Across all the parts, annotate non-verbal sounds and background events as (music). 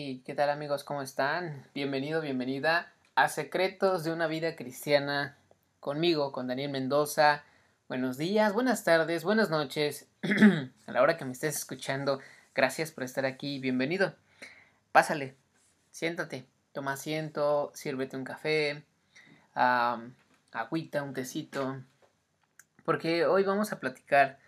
Hey, ¿qué tal amigos? ¿Cómo están? Bienvenido, bienvenida a Secretos de una vida cristiana conmigo, con Daniel Mendoza. Buenos días, buenas tardes, buenas noches. (clears throat) a la hora que me estés escuchando, gracias por estar aquí. Bienvenido. Pásale, siéntate, toma asiento, sírvete un café, agüita, un tecito. Porque hoy vamos a platicar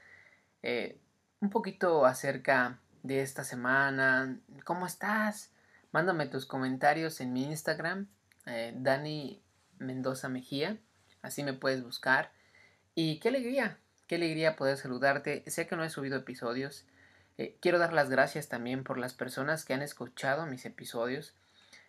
eh, un poquito acerca de esta semana. ¿Cómo estás? Mándame tus comentarios en mi Instagram, eh, Dani Mendoza Mejía. Así me puedes buscar. Y qué alegría, qué alegría poder saludarte. Sé que no he subido episodios. Eh, quiero dar las gracias también por las personas que han escuchado mis episodios.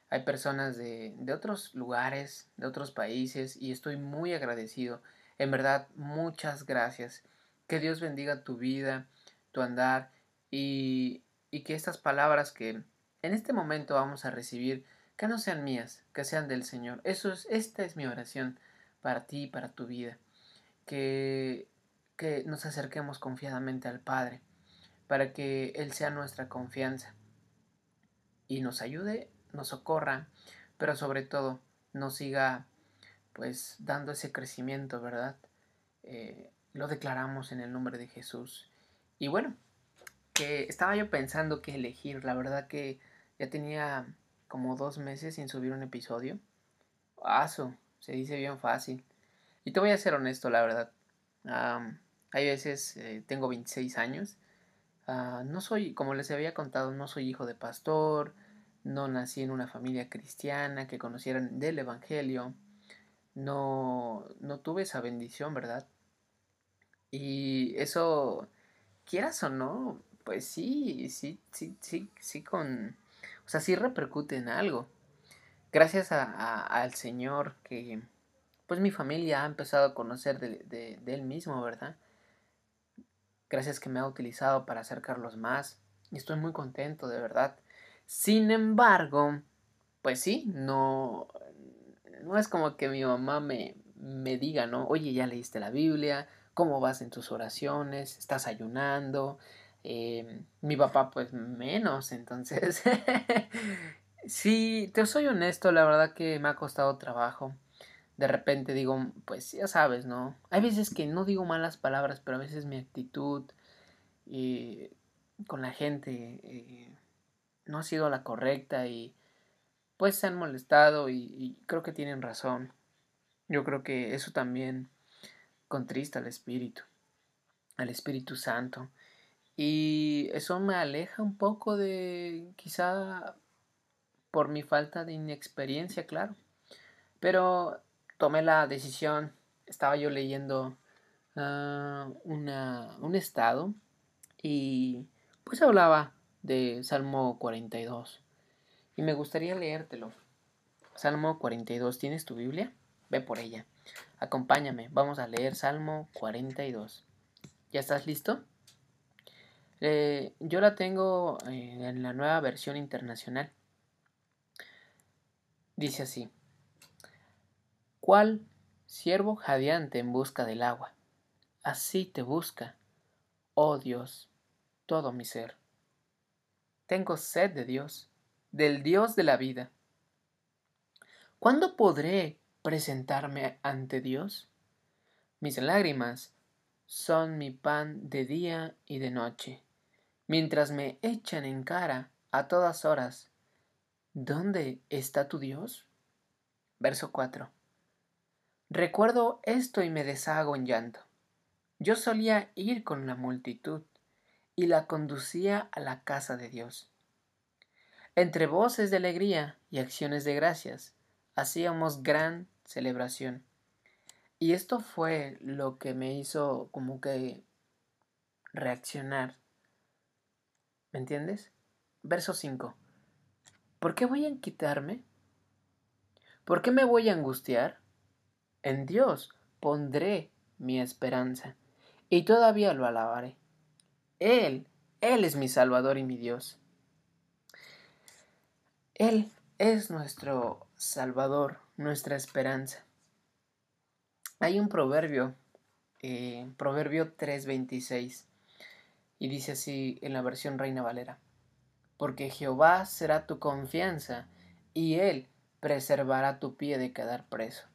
Hay personas de, de otros lugares, de otros países, y estoy muy agradecido. En verdad, muchas gracias. Que Dios bendiga tu vida, tu andar y, que estas palabras que en este momento vamos a recibir, que no sean mías, que sean del Señor. Eso es, esta es mi oración para ti y para tu vida. Que, que nos acerquemos confiadamente al Padre, para que Él sea nuestra confianza y nos ayude, nos socorra, pero sobre todo nos siga pues dando ese crecimiento, ¿verdad? Eh, lo declaramos en el nombre de Jesús. Y bueno, que estaba yo pensando qué elegir. La verdad que ya tenía como dos meses sin subir un episodio. Aso, se dice bien fácil. Y te voy a ser honesto, la verdad. hay veces, eh, tengo 26 años. Ah, no soy, como les había contado, no soy hijo de pastor. No nací en una familia cristiana que conocieran del Evangelio. No, no tuve esa bendición, ¿verdad? Y eso, quieras o no, pues sí, sí, sí, sí, sí con... O sea, sí repercute en algo. Gracias a, al Señor que pues mi familia ha empezado a conocer de, Él mismo, ¿verdad? Gracias que me ha utilizado para acercarlos más. Y estoy muy contento, de verdad. Sin embargo, pues sí, no, no es como que mi mamá me, me diga, ¿no? Oye, ya leíste la Biblia, ¿cómo vas en tus oraciones? ¿Estás ayunando? Eh, mi papá pues menos, entonces (laughs) si te soy honesto, la verdad que me ha costado trabajo. De repente digo, pues ya sabes, ¿no? Hay veces que no digo malas palabras, pero a veces mi actitud eh, con la gente eh, no ha sido la correcta y pues se han molestado y, y creo que tienen razón. Yo creo que eso también contrista al Espíritu, al Espíritu Santo. Y eso me aleja un poco de quizá por mi falta de inexperiencia, claro. Pero tomé la decisión, estaba yo leyendo ah, un estado y pues hablaba de Salmo 42. Y me gustaría leértelo. Salmo 42, ¿tienes tu Biblia? Ve por ella. Acompáñame, vamos a leer Salmo 42. ¿Ya estás listo? Eh, yo la tengo eh, en la nueva versión internacional. Dice así. ¿Cuál siervo jadeante en busca del agua? Así te busca, oh Dios, todo mi ser. Tengo sed de Dios, del Dios de la vida. ¿Cuándo podré presentarme ante Dios? Mis lágrimas son mi pan de día y de noche mientras me echan en cara a todas horas, ¿dónde está tu Dios? Verso 4. Recuerdo esto y me deshago en llanto. Yo solía ir con la multitud y la conducía a la casa de Dios. Entre voces de alegría y acciones de gracias, hacíamos gran celebración. Y esto fue lo que me hizo como que reaccionar ¿Me entiendes? Verso 5. ¿Por qué voy a quitarme? ¿Por qué me voy a angustiar? En Dios pondré mi esperanza y todavía lo alabaré. Él, Él es mi Salvador y mi Dios. Él es nuestro Salvador, nuestra esperanza. Hay un proverbio, eh, Proverbio 3:26, y dice así en la versión Reina Valera. porque Jehová será tu confianza, y él preservará tu pie de quedar preso.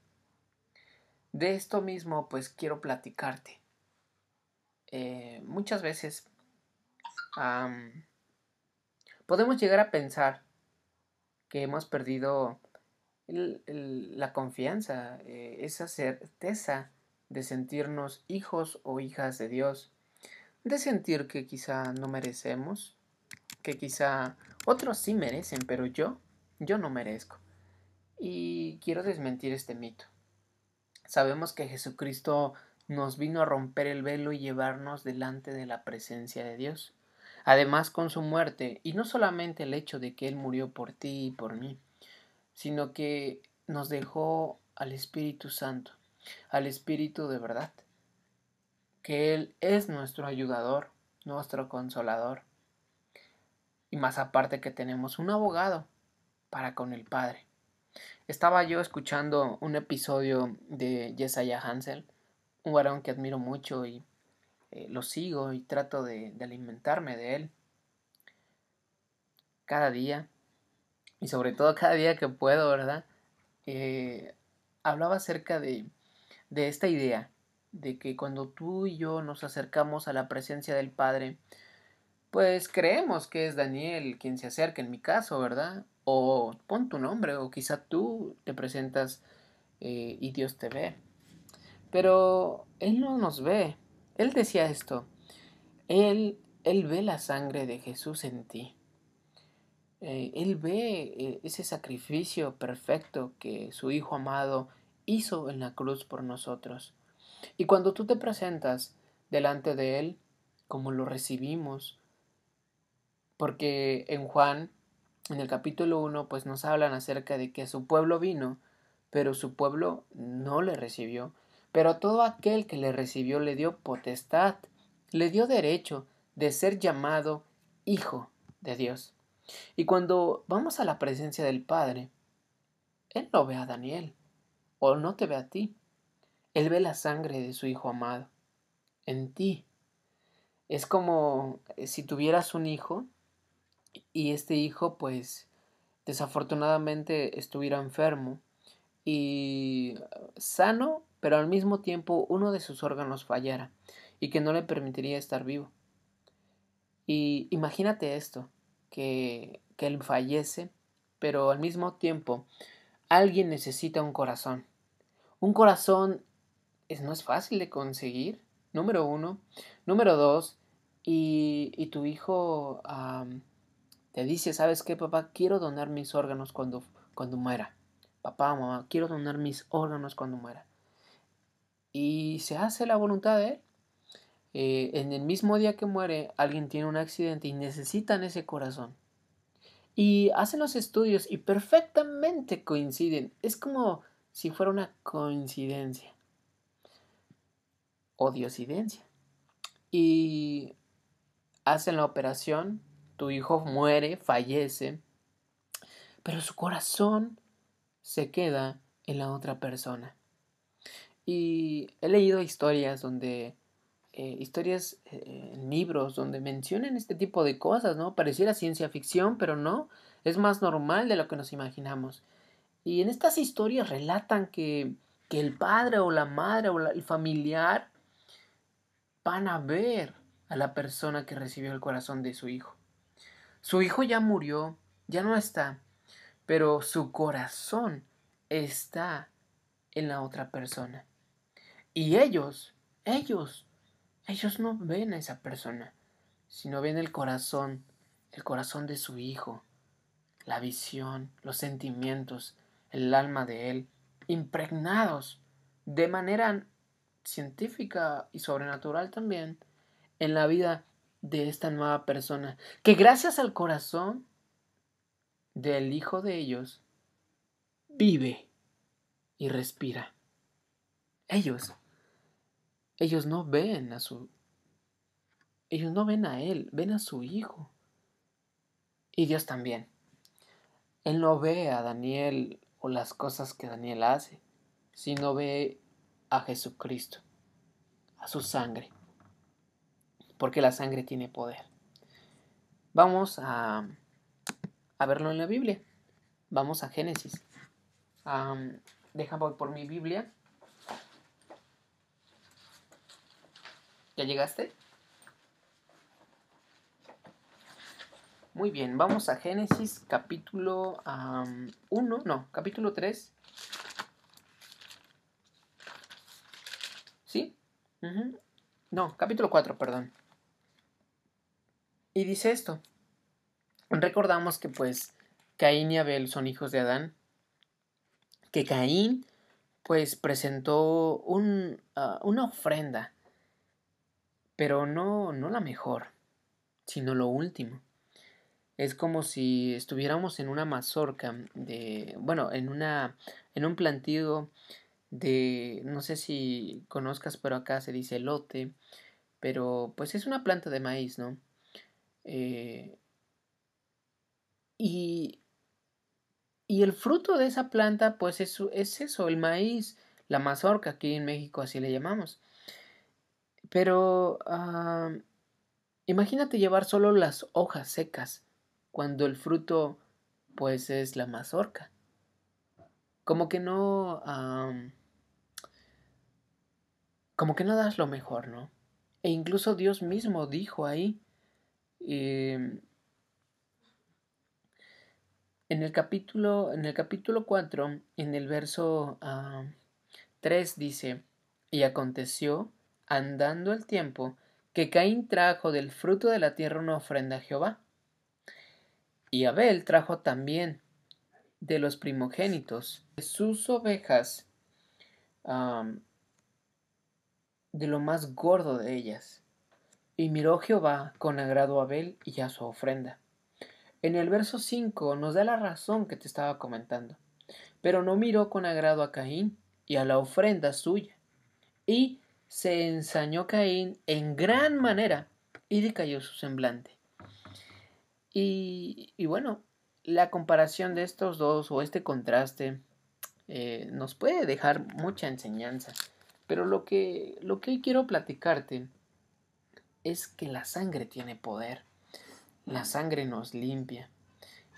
De esto mismo, pues quiero platicarte. Eh, muchas veces podemos llegar a pensar que hemos perdido la confianza, eh, esa certeza de sentirnos hijos o hijas de Dios, de sentir que quizá no merecemos, que quizá otros sí merecen, pero yo, yo no merezco. Y quiero desmentir este mito. Sabemos que Jesucristo nos vino a romper el velo y llevarnos delante de la presencia de Dios. Además, con su muerte, y no solamente el hecho de que Él murió por ti y por mí, sino que nos dejó al Espíritu Santo, al Espíritu de verdad, que Él es nuestro ayudador, nuestro consolador. Y más aparte que tenemos un abogado para con el Padre. Estaba yo escuchando un episodio de Jesiah Hansel, un varón que admiro mucho y eh, lo sigo y trato de, alimentarme de él cada día y sobre todo cada día que puedo, ¿verdad? Eh, hablaba acerca de, de esta idea de que cuando tú y yo nos acercamos a la presencia del Padre, pues creemos que es Daniel quien se acerca en mi caso, ¿verdad? O pon tu nombre, o quizá tú te presentas eh, y Dios te ve. Pero Él no nos ve. Él decía esto. Él, él ve la sangre de Jesús en ti. Eh, él ve eh, ese sacrificio perfecto que su Hijo amado hizo en la cruz por nosotros. Y cuando tú te presentas delante de Él, como lo recibimos, porque en Juan, en el capítulo 1, pues nos hablan acerca de que su pueblo vino, pero su pueblo no le recibió. Pero todo aquel que le recibió le dio potestad, le dio derecho de ser llamado hijo de Dios. Y cuando vamos a la presencia del Padre, Él no ve a Daniel, o no te ve a ti. Él ve la sangre de su Hijo amado en ti. Es como eh, si tuvieras un hijo y este hijo pues desafortunadamente estuviera enfermo y sano, pero al mismo tiempo uno de sus órganos fallara y que no le permitiría estar vivo. Y imagínate esto, que, que él fallece, pero al mismo tiempo alguien necesita un corazón. Un corazón es, no es fácil de conseguir, número uno. Número dos, y, y tu hijo te dice, ¿sabes qué, papá? Quiero donar mis órganos cuando, cuando muera. Papá, mamá, quiero donar mis órganos cuando muera. Y se hace la voluntad de él. Eh, en el mismo día que muere, alguien tiene un accidente y necesitan ese corazón. Y hacen los estudios y perfectamente coinciden. Es como si fuera una coincidencia. O diosidencia. Y hacen la operación tu hijo muere, fallece, pero su corazón se queda en la otra persona. Y he leído historias donde, eh, historias eh, libros donde mencionan este tipo de cosas, ¿no? Pareciera ciencia ficción, pero no, es más normal de lo que nos imaginamos. Y en estas historias relatan que, que el padre o la madre o el familiar van a ver a la persona que recibió el corazón de su hijo. Su hijo ya murió, ya no está, pero su corazón está en la otra persona. Y ellos, ellos, ellos no ven a esa persona, sino ven el corazón, el corazón de su hijo, la visión, los sentimientos, el alma de él, impregnados de manera científica y sobrenatural también en la vida de esta nueva persona, que gracias al corazón del hijo de ellos, vive y respira. Ellos, ellos no ven a su, ellos no ven a él, ven a su hijo. Y Dios también. Él no ve a Daniel o las cosas que Daniel hace, sino ve a Jesucristo, a su sangre porque la sangre tiene poder. Vamos a, verlo en la Biblia. Vamos a Génesis. Um, deja voy por mi Biblia. ¿Ya llegaste? Muy bien, vamos a Génesis capítulo 1, no, capítulo 3. No, capítulo 4, perdón. Y dice esto. Recordamos que pues Caín y Abel son hijos de Adán. Que Caín pues presentó un, ah, una ofrenda. Pero no, no la mejor, sino lo último. Es como si estuviéramos en una mazorca de, bueno, en una, en un plantío de, no sé si conozcas, pero acá se dice lote, pero pues es una planta de maíz, ¿no? Eh, y, y el fruto de esa planta, pues es, es eso, el maíz, la mazorca, aquí en México así le llamamos. Pero ah, imagínate llevar solo las hojas secas cuando el fruto pues es la mazorca. Como que no... como que no das lo mejor, ¿no? E incluso Dios mismo dijo ahí, em, en el capítulo, en el capítulo 4, en el verso 3 dice, y aconteció, andando el tiempo, que Caín trajo del fruto de la tierra una ofrenda a Jehová. Y Abel trajo también de los primogénitos de sus ovejas, de lo más gordo de ellas. Y miró Jehová con agrado a Abel y a su ofrenda. En el verso 5 nos da la razón que te estaba comentando. Pero no miró con agrado a Caín y a la ofrenda suya. Y se ensañó Caín en gran manera y decayó su semblante. Y, bueno, la comparación de estos dos o este contraste eh, nos puede dejar mucha enseñanza. Pero lo que, lo que hoy quiero platicarte es que la sangre tiene poder. La sangre nos limpia.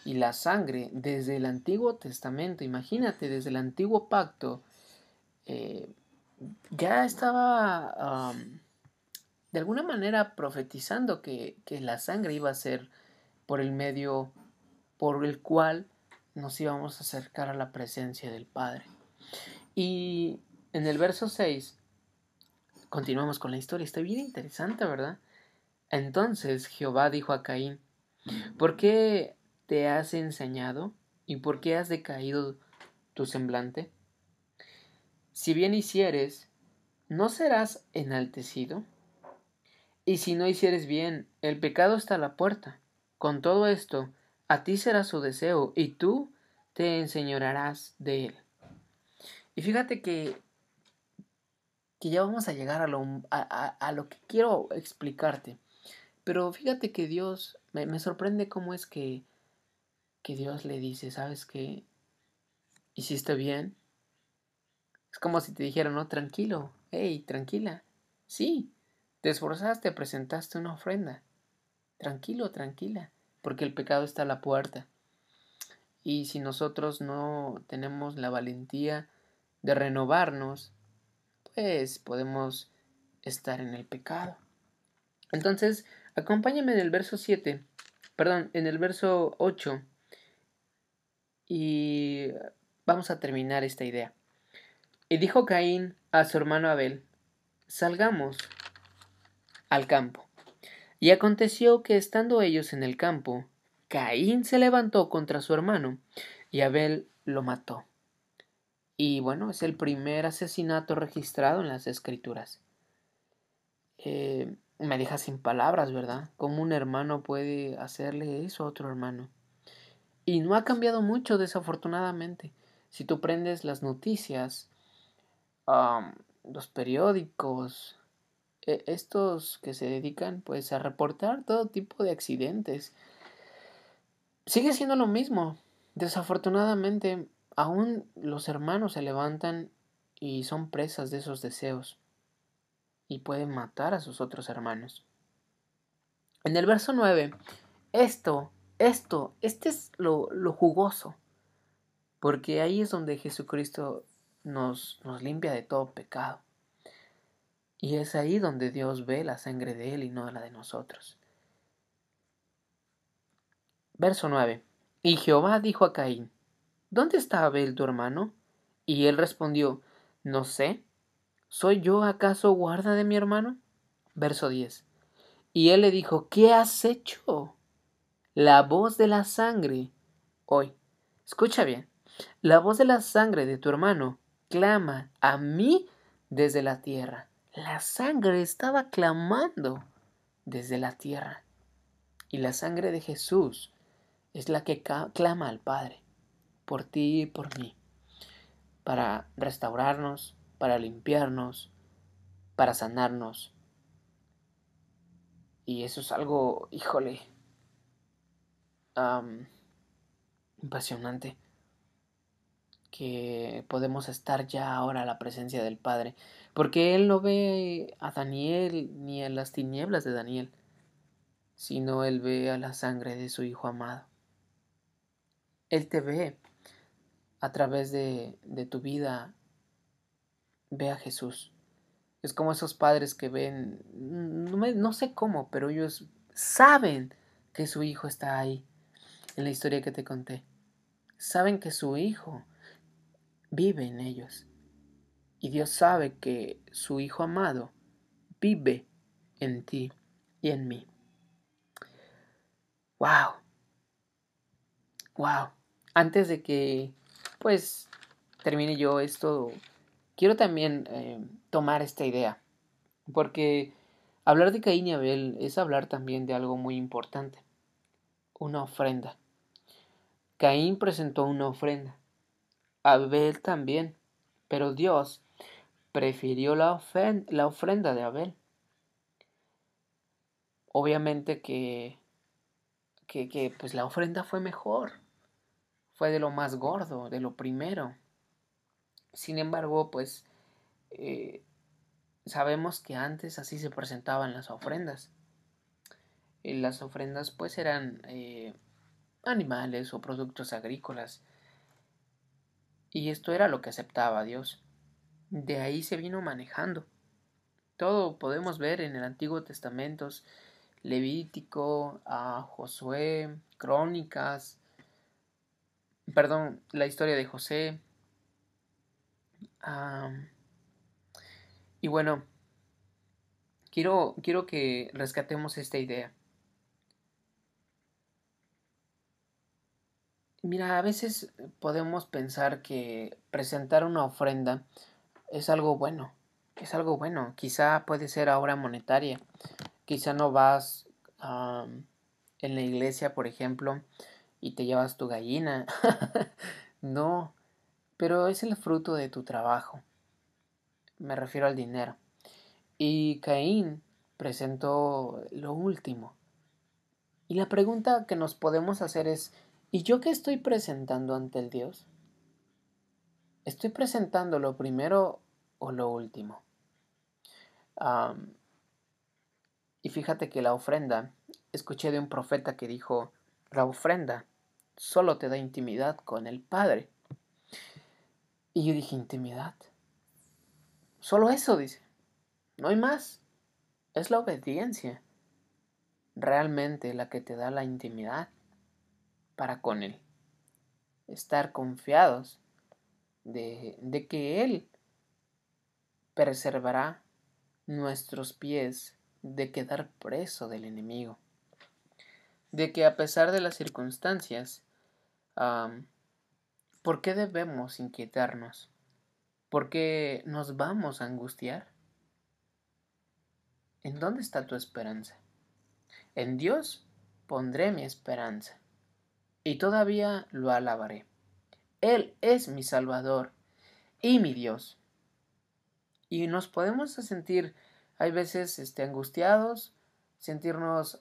Y la sangre desde el Antiguo Testamento, imagínate, desde el Antiguo Pacto, eh, ya estaba de alguna manera profetizando que, que la sangre iba a ser por el medio por el cual nos íbamos a acercar a la presencia del Padre. Y en el verso 6, continuamos con la historia, está bien interesante, ¿verdad? Entonces Jehová dijo a Caín, ¿por qué te has enseñado y por qué has decaído tu semblante? Si bien hicieres, ¿no serás enaltecido? Y si no hicieres bien, el pecado está a la puerta con todo esto, a ti será su deseo y tú te enseñorarás de él. Y fíjate que, que ya vamos a llegar a lo, a, lo que quiero explicarte. Pero fíjate que Dios, me, sorprende cómo es que, que Dios le dice, ¿sabes qué? ¿Hiciste bien? Es como si te dijera, no, tranquilo, hey, tranquila. Sí, te esforzaste, presentaste una ofrenda. Tranquilo, tranquila, porque el pecado está a la puerta. Y si nosotros no tenemos la valentía de renovarnos, pues podemos estar en el pecado. Entonces, acompáñame en el verso 7, perdón, en el verso 8, y vamos a terminar esta idea. Y dijo Caín a su hermano Abel, salgamos al campo. Y aconteció que estando ellos en el campo, Caín se levantó contra su hermano y Abel lo mató. Y bueno, es el primer asesinato registrado en las escrituras. Eh, me deja sin palabras, ¿verdad? ¿Cómo un hermano puede hacerle eso a otro hermano? Y no ha cambiado mucho, desafortunadamente. Si tú prendes las noticias, los periódicos, estos que se dedican pues a reportar todo tipo de accidentes. Sigue siendo lo mismo. Desafortunadamente, aún los hermanos se levantan y son presas de esos deseos y pueden matar a sus otros hermanos. En el verso 9, esto esto, este es lo, lo jugoso, porque ahí es donde Jesucristo nos, nos limpia de todo pecado. Y es ahí donde Dios ve la sangre de Él y no la de nosotros. Verso 9. Y Jehová dijo a Caín, ¿Dónde está Abel tu hermano? Y él respondió, No sé. ¿Soy yo acaso guarda de mi hermano? Verso 10. Y él le dijo, ¿qué has hecho? La voz de la sangre. Hoy, escucha bien, la voz de la sangre de tu hermano clama a mí desde la tierra. La sangre estaba clamando desde la tierra. Y la sangre de Jesús es la que clama al Padre, por ti y por mí, para restaurarnos, para limpiarnos, para sanarnos. Y eso es algo, híjole, apasionante que podemos estar ya ahora a la presencia del Padre, porque Él no ve a Daniel ni a las tinieblas de Daniel, sino Él ve a la sangre de su Hijo amado. Él te ve a través de, de tu vida, ve a Jesús. Es como esos padres que ven, no, no sé cómo, pero ellos saben que su hijo está ahí, en la historia que te conté. Saben que su hijo vive en ellos. Y Dios sabe que su Hijo amado vive en ti y en mí. ¡Wow! ¡Wow! Antes de que, pues, termine yo esto, quiero también eh, tomar esta idea. Porque hablar de Caín y Abel es hablar también de algo muy importante. Una ofrenda. Caín presentó una ofrenda. Abel también, pero Dios prefirió la, ofrenda, de Abel. Obviamente que, que, pues la ofrenda fue mejor, fue de lo más gordo, de lo primero. Sin embargo, pues eh, sabemos que antes así se presentaban las ofrendas. Y las ofrendas pues eran eh, animales o productos agrícolas y esto era lo que aceptaba Dios. De ahí se vino manejando. Todo podemos ver en el Antiguo Testamento, Levítico, a Josué, Crónicas, perdón, la historia de José. y bueno, quiero, quiero que rescatemos esta idea. Mira, a veces podemos pensar que presentar una ofrenda es algo bueno, es algo bueno. Quizá puede ser ahora monetaria. Quizá no vas en la iglesia, por ejemplo, y te llevas tu gallina. (laughs) no, pero es el fruto de tu trabajo. Me refiero al dinero. Y Caín presentó lo último. Y la pregunta que nos podemos hacer es, ¿Y yo qué estoy presentando ante el Dios? ¿Estoy presentando lo primero o lo último? y fíjate que la ofrenda, escuché de un profeta que dijo, la ofrenda solo te da intimidad con el Padre. Y yo dije, intimidad. Solo eso, dice. No hay más. Es la obediencia realmente la que te da la intimidad para con Él. Estar confiados de, de que Él preservará nuestros pies de quedar preso del enemigo. De que a pesar de las circunstancias, ¿por qué debemos inquietarnos? ¿Por qué nos vamos a angustiar? ¿En dónde está tu esperanza? En Dios pondré mi esperanza y todavía lo alabaré. Él es mi Salvador y mi Dios. Y nos podemos sentir, hay veces, este, angustiados, sentirnos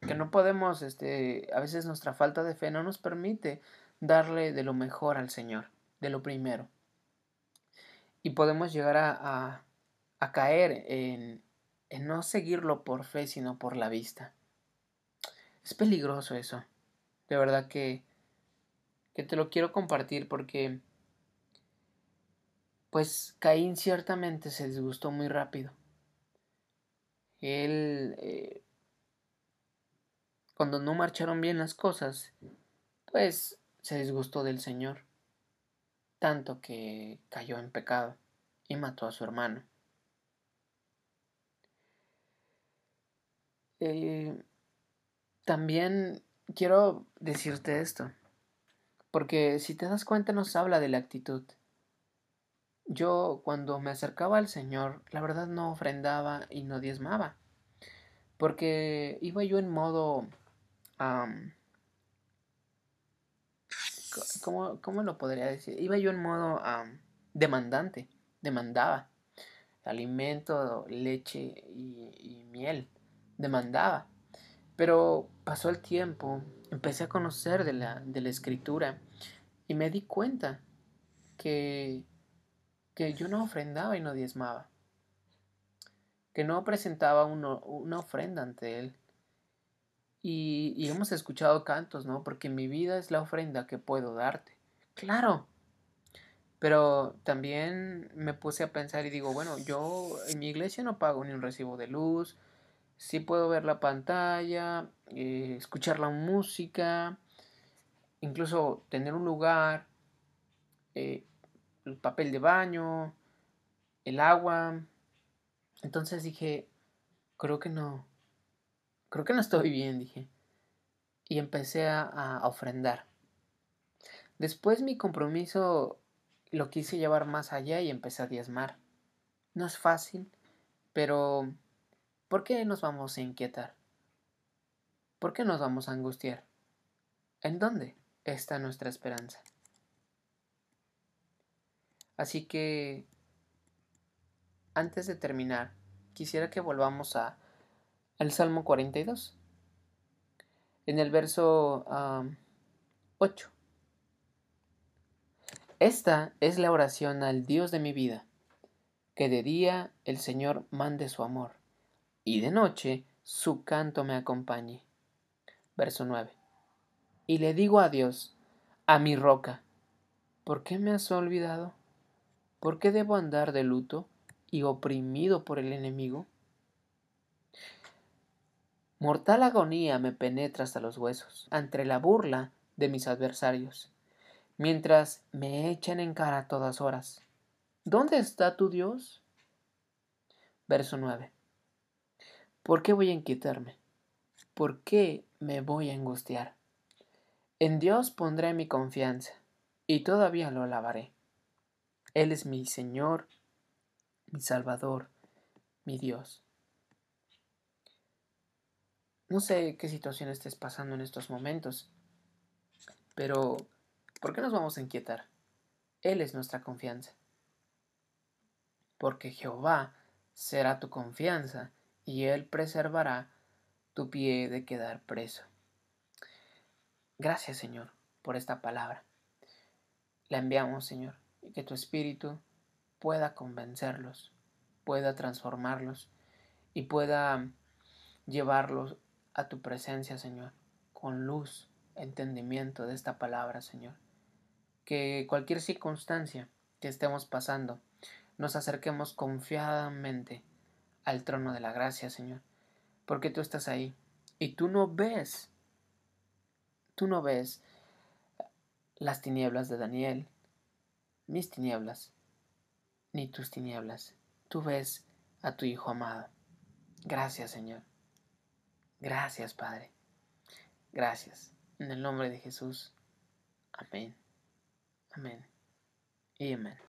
que no podemos, este, a veces nuestra falta de fe no nos permite darle de lo mejor al Señor, de lo primero. Y podemos llegar a, a, caer en, en no seguirlo por fe, sino por la vista. Es peligroso eso. De verdad que, que te lo quiero compartir porque pues Caín ciertamente se disgustó muy rápido. Él, eh, cuando no marcharon bien las cosas, pues se disgustó del Señor, tanto que cayó en pecado y mató a su hermano. Eh, también quiero decirte esto, porque si te das cuenta nos habla de la actitud. Yo cuando me acercaba al Señor, la verdad no ofrendaba y no diezmaba, porque iba yo en modo... ¿cómo, lo podría decir? Iba yo en modo demandante, demandaba alimento, leche y miel demandaba. Pero pasó el tiempo, empecé a conocer de la, de la escritura y me di cuenta que, que yo no ofrendaba y no diezmaba, que no presentaba una ofrenda ante Él. Y, y hemos escuchado cantos, ¿no? Porque mi vida es la ofrenda que puedo darte. Claro, pero también me puse a pensar y digo, bueno, yo en mi iglesia no pago ni un recibo de luz, Sí puedo ver la pantalla, eh, escuchar la música, incluso tener un lugar, eh, el papel de baño, el agua. Entonces dije, creo que no, creo que no estoy bien, dije. Y empecé a, a ofrendar. Después mi compromiso lo quise llevar más allá y empecé a diezmar. No es fácil, pero ¿Por qué nos vamos a inquietar? ¿Por qué nos vamos a angustiar? ¿En dónde está nuestra esperanza? Así que, antes de terminar, quisiera que volvamos a, al Salmo 42, en el verso 8. Esta es la oración al Dios de mi vida, que de día el Señor mande su amor y de noche su canto me acompañe. Verso 9. Y le digo a Dios, a mi roca, ¿por qué me has olvidado? ¿Por qué debo andar de luto y oprimido por el enemigo? Mortal agonía me penetra hasta los huesos, ante la burla de mis adversarios, mientras me echan en cara a todas horas. ¿Dónde está tu Dios? Verso 9. ¿Por qué voy a inquietarme? ¿Por qué me voy a angustiar? En Dios pondré mi confianza y todavía lo alabaré. Él es mi Señor, mi Salvador, mi Dios. No sé qué situación estés pasando en estos momentos, pero ¿por qué nos vamos a inquietar? Él es nuestra confianza. Porque Jehová será tu confianza y Él preservará tu pie de quedar preso. Gracias, Señor, por esta palabra. La enviamos, Señor, y que tu Espíritu pueda convencerlos, pueda transformarlos y pueda llevarlos a tu presencia, Señor, con luz, entendimiento de esta palabra, Señor. Que cualquier circunstancia que estemos pasando, nos acerquemos confiadamente al trono de la gracia, Señor. Porque tú estás ahí y tú no ves, tú no ves las tinieblas de Daniel, mis tinieblas, ni tus tinieblas. Tú ves a tu Hijo amado. Gracias, Señor. Gracias, Padre. Gracias. En el nombre de Jesús. Amén. Amén. Y amén.